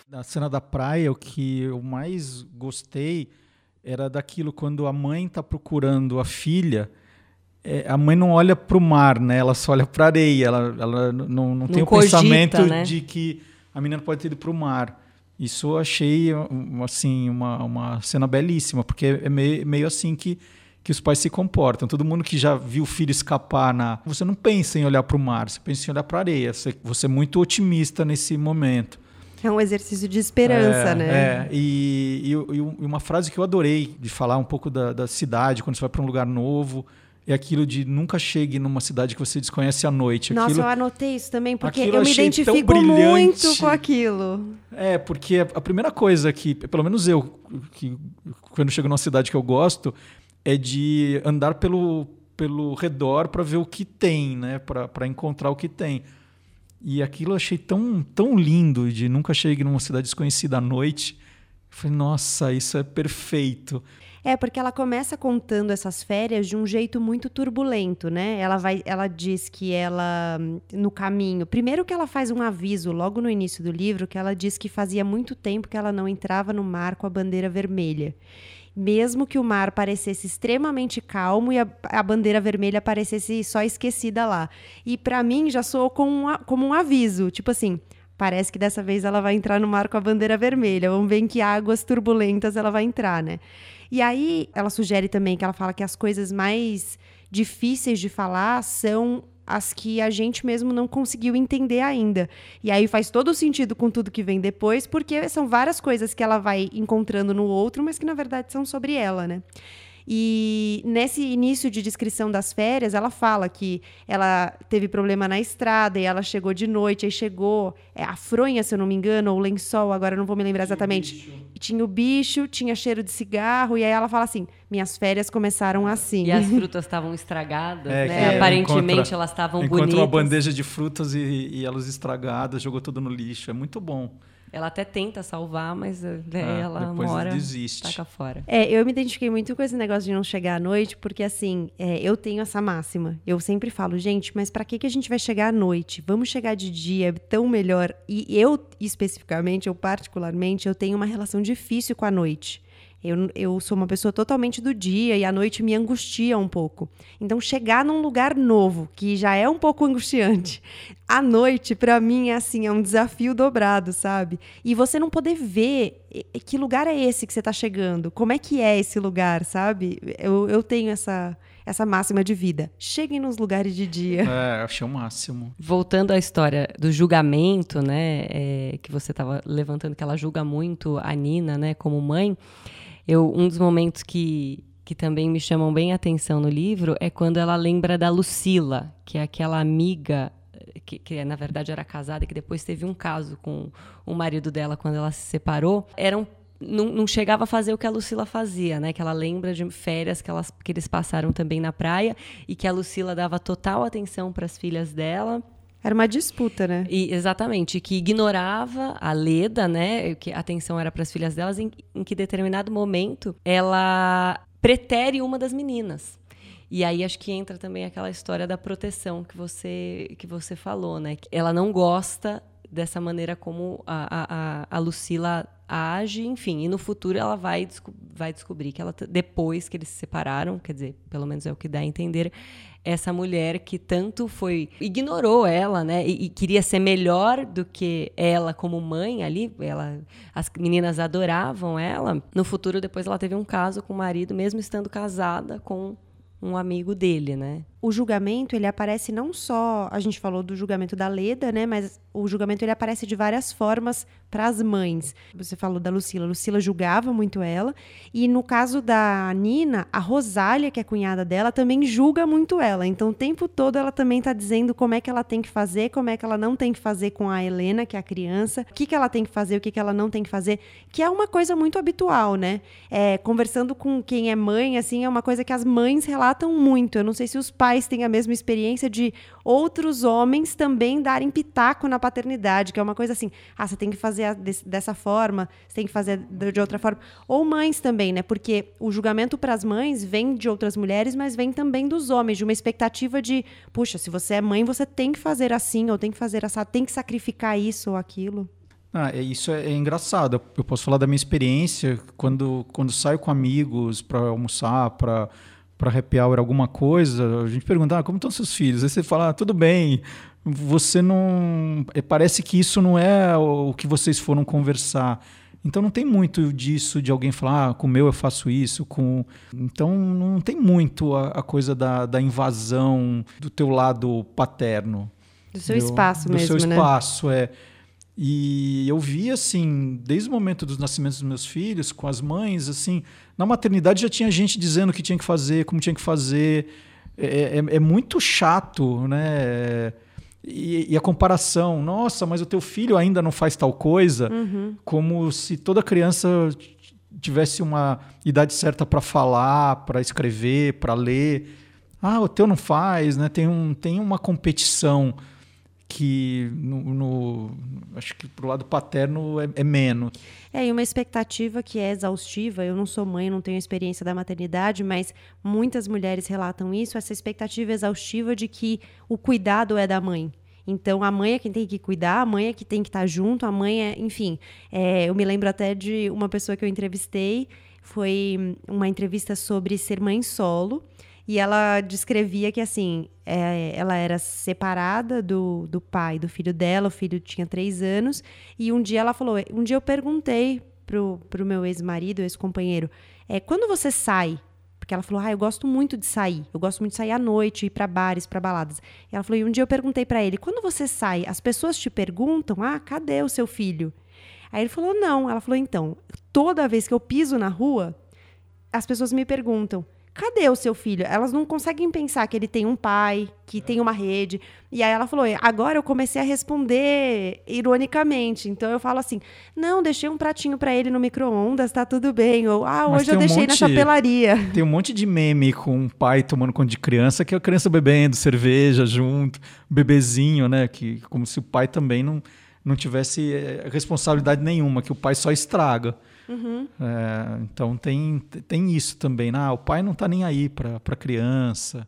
Na cena da praia, o que eu mais gostei era daquilo quando a mãe está procurando a filha é, a mãe não olha para o mar, né? Ela só olha para a areia. Ela, ela não, não, não tem cogita, o pensamento né? de que a menina pode ter ido para o mar. Isso eu achei assim uma, uma cena belíssima, porque é meio, meio assim que, que os pais se comportam. Todo mundo que já viu o filho escapar na, você não pensa em olhar para o mar, você pensa em olhar para a areia. Você, você é muito otimista nesse momento. É um exercício de esperança, é, né? É, e, e, e, uma frase que eu adorei de falar um pouco da, da cidade, quando você vai para um lugar novo, é aquilo de nunca chegue numa cidade que você desconhece à noite. Nossa, aquilo, eu anotei isso também, porque eu me identifico muito com aquilo. É, porque a primeira coisa que, pelo menos eu, que quando chego numa cidade que eu gosto, é de andar pelo, pelo redor para ver o que tem, né? Para encontrar o que tem. E aquilo eu achei tão, tão lindo de nunca chegue numa cidade desconhecida à noite. Eu falei, nossa, isso é perfeito. É, porque ela começa contando essas férias de um jeito muito turbulento, né? Ela vai, ela diz que ela no caminho, primeiro que ela faz um aviso logo no início do livro que ela diz que fazia muito tempo que ela não entrava no mar com a bandeira vermelha. Mesmo que o mar parecesse extremamente calmo e a, a bandeira vermelha parecesse só esquecida lá. E para mim já soou como um, como um aviso, tipo assim, parece que dessa vez ela vai entrar no mar com a bandeira vermelha. Vamos ver em que águas turbulentas ela vai entrar, né? E aí ela sugere também que ela fala que as coisas mais difíceis de falar são as que a gente mesmo não conseguiu entender ainda. E aí faz todo sentido com tudo que vem depois, porque são várias coisas que ela vai encontrando no outro, mas que na verdade são sobre ela, né? E nesse início de descrição das férias, ela fala que ela teve problema na estrada e ela chegou de noite, aí chegou é, a fronha, se eu não me engano, ou o lençol, agora eu não vou me lembrar exatamente. Tinha o bicho, tinha cheiro de cigarro, e aí ela fala assim: minhas férias começaram assim. E as frutas estavam estragadas, é, né? Aparentemente encontra, elas estavam bonitas. Encontra uma bandeja de frutas e, e elas estragadas, jogou tudo no lixo. É muito bom. Ela até tenta salvar, mas eh, ah, ela mora desiste. taca fora. É, eu me identifiquei muito com esse negócio de não chegar à noite, porque assim, é, eu tenho essa máxima. Eu sempre falo, gente, mas para que, que a gente vai chegar à noite? Vamos chegar de dia, é tão melhor. E eu, especificamente, eu particularmente, eu tenho uma relação difícil com a noite. Eu, eu sou uma pessoa totalmente do dia e a noite me angustia um pouco. Então, chegar num lugar novo, que já é um pouco angustiante, à noite, para mim, é assim, é um desafio dobrado, sabe? E você não poder ver que lugar é esse que você tá chegando, como é que é esse lugar, sabe? Eu, eu tenho essa, essa máxima de vida. Cheguem nos lugares de dia. É, achei o máximo. Voltando à história do julgamento, né, é, que você estava levantando, que ela julga muito a Nina, né, como mãe. Eu, um dos momentos que que também me chamam bem a atenção no livro é quando ela lembra da Lucila, que é aquela amiga que, que, na verdade era casada e que depois teve um caso com o marido dela quando ela se separou, eram não, não, chegava a fazer o que a Lucila fazia, né? Que ela lembra de férias que, elas, que eles passaram também na praia e que a Lucila dava total atenção para as filhas dela. Era uma disputa, né? E, exatamente, que ignorava a Leda, né? Que a atenção era para as filhas delas, em, em que determinado momento ela pretere uma das meninas. E aí acho que entra também aquela história da proteção que você que você falou, né? Ela não gosta dessa maneira como a, a, a Lucila age, enfim, e no futuro ela vai, vai descobrir que ela depois que eles se separaram, quer dizer, pelo menos é o que dá a entender, essa mulher que tanto foi ignorou ela, né, e, e queria ser melhor do que ela como mãe ali, ela as meninas adoravam ela. No futuro depois ela teve um caso com o marido mesmo estando casada com um amigo dele, né? O julgamento, ele aparece não só, a gente falou do julgamento da Leda, né, mas o julgamento ele aparece de várias formas para as mães. Você falou da Lucila, Lucila julgava muito ela, e no caso da Nina, a Rosália, que é cunhada dela, também julga muito ela. Então o tempo todo ela também está dizendo como é que ela tem que fazer, como é que ela não tem que fazer com a Helena, que é a criança, o que, que ela tem que fazer, o que, que ela não tem que fazer, que é uma coisa muito habitual, né? É, conversando com quem é mãe, assim, é uma coisa que as mães relatam muito. Eu não sei se os pais pais têm a mesma experiência de outros homens também darem pitaco na paternidade, que é uma coisa assim, ah, você tem que fazer dessa forma, você tem que fazer de outra forma. Ou mães também, né? Porque o julgamento para as mães vem de outras mulheres, mas vem também dos homens, de uma expectativa de, puxa, se você é mãe, você tem que fazer assim, ou tem que fazer assim, tem que sacrificar isso ou aquilo. Ah, é, isso é, é, engraçado. Eu posso falar da minha experiência quando, quando saio com amigos para almoçar, para para happy hour alguma coisa, a gente pergunta, ah, como estão seus filhos? Aí você fala, ah, tudo bem, você não... É, parece que isso não é o que vocês foram conversar. Então não tem muito disso de alguém falar, ah, com o meu eu faço isso, com... Então não tem muito a, a coisa da, da invasão do teu lado paterno. Do seu espaço do mesmo, Do seu espaço, né? é. E eu vi, assim, desde o momento dos nascimentos dos meus filhos, com as mães, assim, na maternidade já tinha gente dizendo o que tinha que fazer, como tinha que fazer. É, é, é muito chato, né? E, e, a comparação, nossa, mas o teu filho ainda não faz tal coisa, uhum. como se toda criança tivesse uma idade certa para falar, para escrever, para ler. Ah, o teu não faz, né? Tem, um, tem uma competição que no, no, acho que pro lado paterno é, é, menos. É, e uma expectativa que é exaustiva. Eu não sou mãe, não tenho experiência da maternidade, mas muitas mulheres relatam isso, essa expectativa exaustiva de que o cuidado é da mãe. Então, a mãe é quem tem que cuidar, a mãe é que tem que estar junto, a mãe é, enfim. É, eu me lembro até de uma pessoa que eu entrevistei, foi uma entrevista sobre ser mãe solo. E ela descrevia que, assim, é, ela era separada do, do pai, do filho dela, o filho tinha três anos. E um dia ela falou: um dia eu perguntei pro, pro meu ex-marido, ex-companheiro, é, quando você sai? Porque ela falou: ah, eu gosto muito de sair. Eu gosto muito de sair à noite, ir para bares, para baladas. E ela falou: e um dia eu perguntei para ele: quando você sai, as pessoas te perguntam: ah, cadê o seu filho? Aí ele falou: não. Ela falou: então, toda vez que eu piso na rua, as pessoas me perguntam cadê o seu filho? Elas não conseguem pensar que ele tem um pai, que tem uma rede. E aí ela falou: agora eu comecei a responder ironicamente. Então eu falo assim: não, deixei um pratinho para ele no micro-ondas, tá tudo bem. Ou, ah, hoje eu um deixei monte, na chapelaria. Tem um monte de meme com um pai tomando conta de criança, que é a criança bebendo cerveja junto, bebezinho, né? Que, como se o pai também não, não tivesse eh, responsabilidade nenhuma, que o pai só estraga. Uhum. É, então tem, tem isso também. Né? Ah, o pai não está nem aí para a criança.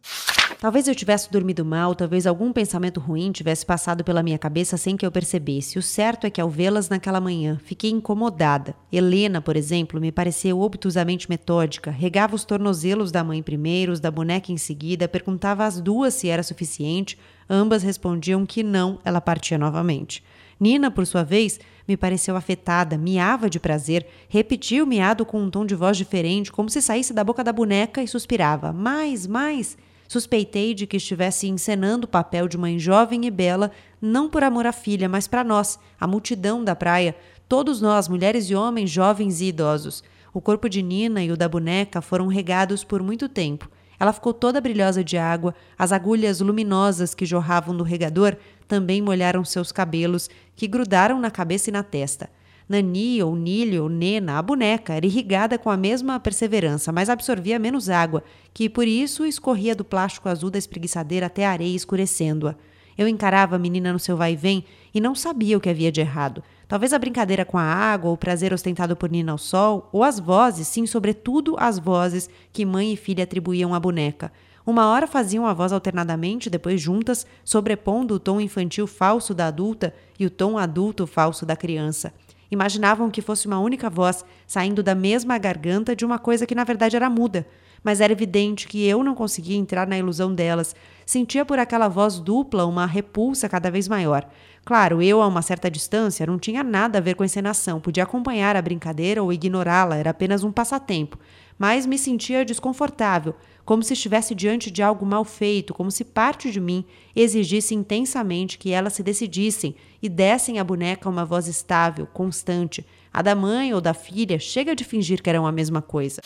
Talvez eu tivesse dormido mal, talvez algum pensamento ruim tivesse passado pela minha cabeça sem que eu percebesse. O certo é que ao vê-las naquela manhã, fiquei incomodada. Helena, por exemplo, me pareceu obtusamente metódica, regava os tornozelos da mãe primeiro, os da boneca em seguida, perguntava às duas se era suficiente, ambas respondiam que não, ela partia novamente. Nina, por sua vez, me pareceu afetada, miava de prazer, repetia o miado com um tom de voz diferente, como se saísse da boca da boneca e suspirava: Mais, mais. Suspeitei de que estivesse encenando o papel de mãe jovem e bela, não por amor à filha, mas para nós, a multidão da praia, todos nós, mulheres e homens, jovens e idosos. O corpo de Nina e o da boneca foram regados por muito tempo. Ela ficou toda brilhosa de água, as agulhas luminosas que jorravam do regador também molharam seus cabelos, que grudaram na cabeça e na testa. Nani, ou Nilho, ou Nena, a boneca, era irrigada com a mesma perseverança, mas absorvia menos água, que por isso escorria do plástico azul da espreguiçadeira até a areia, escurecendo-a. Eu encarava a menina no seu vai-vem e não sabia o que havia de errado. Talvez a brincadeira com a água, o prazer ostentado por Nina ao sol, ou as vozes, sim, sobretudo as vozes que mãe e filha atribuíam à boneca. Uma hora faziam a voz alternadamente, depois juntas, sobrepondo o tom infantil falso da adulta e o tom adulto falso da criança. Imaginavam que fosse uma única voz saindo da mesma garganta de uma coisa que na verdade era muda, mas era evidente que eu não conseguia entrar na ilusão delas. Sentia por aquela voz dupla uma repulsa cada vez maior. Claro, eu, a uma certa distância, não tinha nada a ver com a encenação, podia acompanhar a brincadeira ou ignorá-la, era apenas um passatempo. Mas me sentia desconfortável, como se estivesse diante de algo mal feito, como se parte de mim exigisse intensamente que elas se decidissem e dessem à boneca uma voz estável, constante. A da mãe ou da filha chega de fingir que eram a mesma coisa.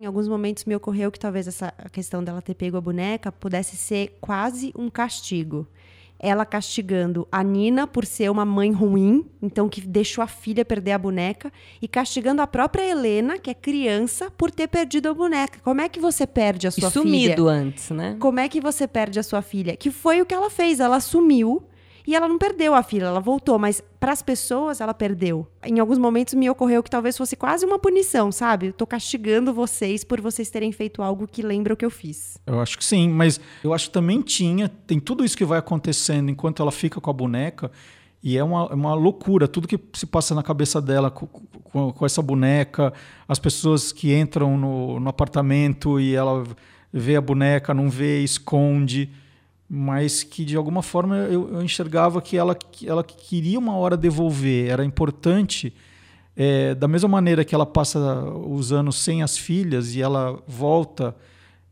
Em alguns momentos me ocorreu que talvez essa questão dela ter pego a boneca pudesse ser quase um castigo ela castigando a Nina por ser uma mãe ruim, então que deixou a filha perder a boneca, e castigando a própria Helena, que é criança, por ter perdido a boneca. Como é que você perde a sua e sumido filha? Sumido antes, né? Como é que você perde a sua filha? Que foi o que ela fez, ela sumiu e ela não perdeu a filha, ela voltou, mas para as pessoas ela perdeu. Em alguns momentos me ocorreu que talvez fosse quase uma punição, sabe? Eu tô castigando vocês por vocês terem feito algo que lembra o que eu fiz. Eu acho que sim, mas eu acho que também tinha, tem tudo isso que vai acontecendo enquanto ela fica com a boneca. E é uma, é uma loucura, tudo que se passa na cabeça dela com, com, com essa boneca, as pessoas que entram no, no apartamento e ela vê a boneca, não vê, esconde mas que de alguma forma eu, eu enxergava que ela, ela queria uma hora devolver, era importante. É, da mesma maneira que ela passa os anos sem as filhas e ela volta,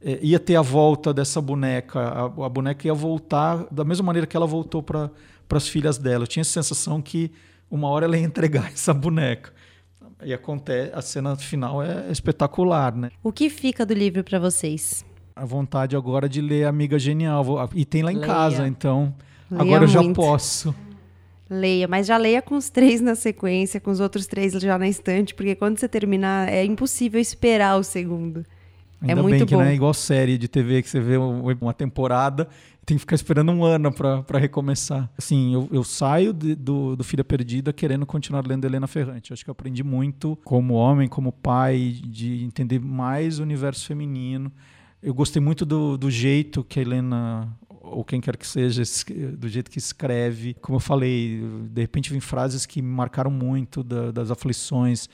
é, ia ter a volta dessa boneca, a, a, boneca ia voltar da mesma maneira que ela voltou para as filhas dela. Eu tinha a sensação que uma hora ela ia entregar essa boneca. E acontece, a cena final é espetacular, né? O que fica do livro para vocês? A vontade agora de ler Amiga Genial. E tem lá em leia. casa, então leia agora eu já posso. Leia, mas já leia com os três na sequência, com os outros três já na estante, porque quando você terminar é impossível esperar o segundo. É Ainda é muito bem que bom. não é igual série de TV que você vê uma temporada tem que ficar esperando um ano para recomeçar. Assim, eu, eu saio de, do, do Filha Perdida querendo continuar lendo Helena Ferrante. Acho que eu aprendi muito como homem, como pai, de entender mais o universo feminino eu gostei muito do, do jeito que a Helena ou quem quer que seja, do jeito que escreve. Como eu falei, de repente vem frases que me marcaram muito da, das aflições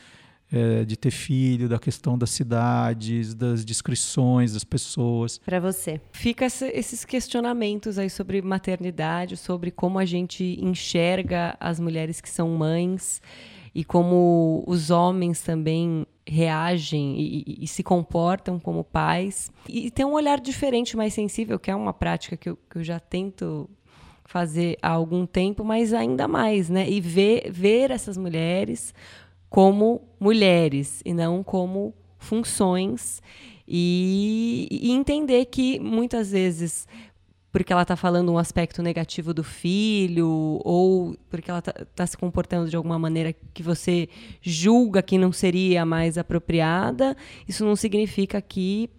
é, de ter filho, da questão das cidades, das descrições das pessoas. Para você. Fica esses questionamentos aí sobre maternidade, sobre como a gente enxerga as mulheres que são mães e como os homens também reagem e, e, se comportam como pais. E tem um olhar diferente, mais sensível, que é uma prática que eu, que eu já tento fazer há algum tempo, mas ainda mais, né? E ver, ver essas mulheres como mulheres e não como funções e, e entender que muitas vezes porque ela está falando um aspecto negativo do filho, ou porque ela está tá se comportando de alguma maneira que você julga que não seria mais apropriada, isso não significa que,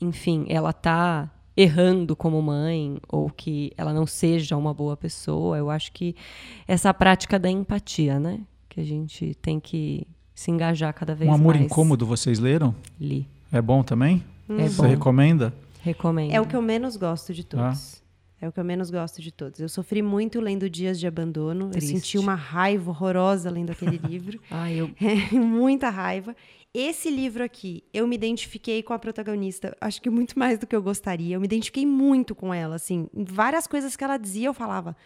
enfim, ela está errando como mãe ou que ela não seja uma boa pessoa. Eu acho que essa prática da empatia, né? Que a gente tem que se engajar cada vez mais. Um Amor mais. Incômodo, vocês leram? Li. É bom também? É Você bom. recomenda? Recomendo. É o que eu menos gosto de todos. É o que eu menos gosto de todos. Eu sofri muito lendo Dias de Abandono. Triste. Eu senti uma raiva horrorosa lendo aquele livro. Ai, eu É, muita raiva. Esse livro aqui, eu me identifiquei com a protagonista, acho que muito mais do que eu gostaria. Eu me identifiquei muito com ela, assim. Em várias coisas que ela dizia, eu falava: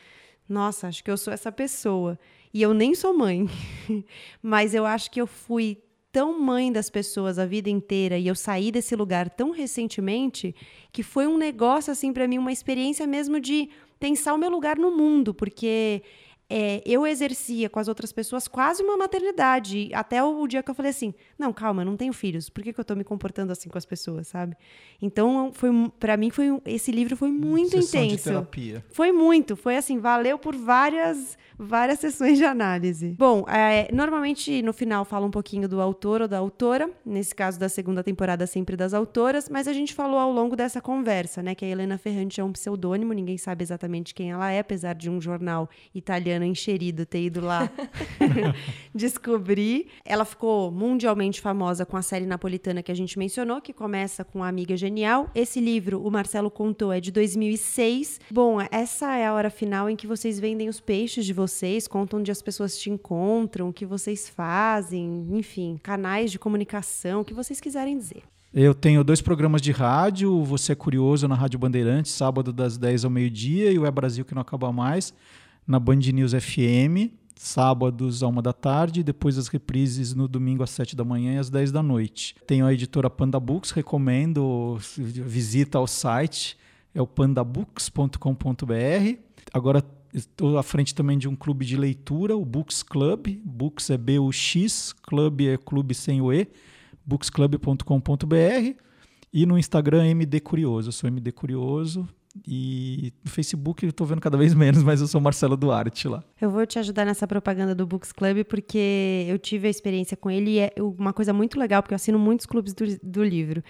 Nossa, acho que eu sou essa pessoa. E eu nem sou mãe. Mas eu acho que eu fui tão mãe das pessoas a vida inteira e eu saí desse lugar tão recentemente que foi um negócio, assim, para mim, uma experiência mesmo de pensar o meu lugar no mundo, porque é, eu exercia com as outras pessoas quase uma maternidade. Até o dia que eu falei assim: não, calma, eu não tenho filhos. Por que, que eu tô me comportando assim com as pessoas, sabe? Então, foi para mim, foi esse livro foi muito Sessão de intenso. terapia. Foi muito, foi assim, valeu por várias várias sessões de análise. Bom, é, normalmente no final fala um pouquinho do autor ou da autora, nesse caso da segunda temporada sempre das autoras, mas a gente falou ao longo dessa conversa, né, que a Helena Ferrante é um pseudônimo, ninguém sabe exatamente quem ela é, apesar de um jornal italiano encherido ter ido lá descobrir. Ela ficou mundialmente famosa com a série napolitana que a gente mencionou, que começa com a Amiga Genial. Esse livro, o Marcelo contou, é de 2006. Bom, essa é a hora final em que vocês vendem os peixes de vocês, contam onde as pessoas te encontram, o que vocês fazem, enfim, canais de comunicação, o que vocês quiserem dizer. Eu tenho dois programas de rádio, Você é Curioso na Rádio Bandeirantes, sábado das 10 ao meio-dia, e o É Brasil que não acaba mais, na Band News FM, sábados à uma da tarde, depois as reprises no domingo às 7 da manhã e às 10 da noite. Tenho a editora Panda Books, recomendo, visita ao site, é o pandabooks.com.br. Agora estou à frente também de um clube de leitura, o Books Club, Books é B-U-X, Club é clube sem o E, booksclub.com.br e no Instagram MD Curioso. Eu sou MD Curioso e no Facebook eu tô vendo cada vez menos, mas eu sou Marcelo Duarte lá. Eu vou te ajudar nessa propaganda do Books Club, porque eu tive a experiência com ele e é uma coisa muito legal, porque eu assino muitos clubes do, do livro.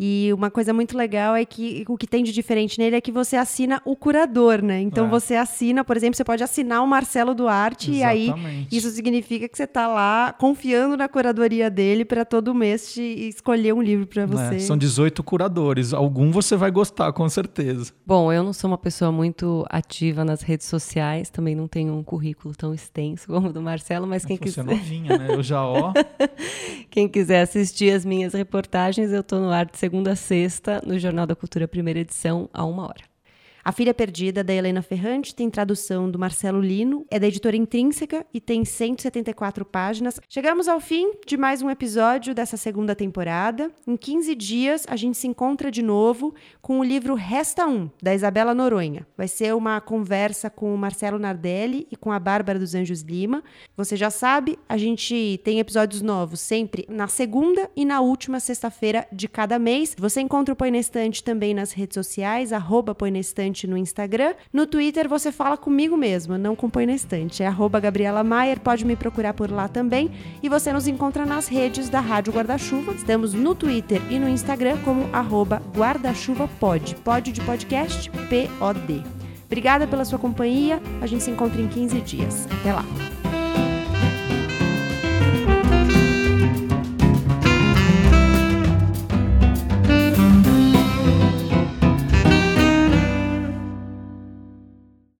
E uma coisa muito legal é que o que tem de diferente nele é que você assina o curador, né? Então É. você assina, por exemplo, você pode assinar o Marcelo Duarte e aí Exatamente. isso significa que você tá lá confiando na curadoria dele para todo mês te escolher um livro para você. né? São 18 curadores, algum você vai gostar, com certeza. Bom, eu não sou uma pessoa muito ativa nas redes sociais, também não tenho um currículo tão extenso como o do Marcelo, mas quem Você é quiser, novinha, né? Eu já, ó, quem quiser assistir as minhas reportagens, eu tô no ar de segunda a sexta, no Jornal da Cultura, primeira edição, a uma hora. A Filha Perdida, da Helena Ferrante, tem tradução do Marcelo Lino, é da editora Intrínseca e tem 174 páginas. Chegamos ao fim de mais um episódio dessa segunda temporada. Em 15 dias, a gente se encontra de novo com o livro Resta Um, da Isabela Noronha. Vai ser uma conversa com o Marcelo Nardelli e com a Bárbara dos Anjos Lima. Você já sabe, a gente tem episódios novos sempre na segunda e na última sexta-feira de cada mês. Você encontra o Põe na Estante também nas redes sociais, arroba Põe na Estante no Instagram. No Twitter você fala comigo mesma, não com Põe na Estante. É Gabriela Maier, pode me procurar por lá também. E você nos encontra nas redes da Rádio Guarda-Chuva. Estamos no Twitter e no Instagram como arroba guarda-chuva-pod. Pod de podcast, P-O-D. Obrigada pela sua companhia. A gente se encontra em 15 dias. Até lá.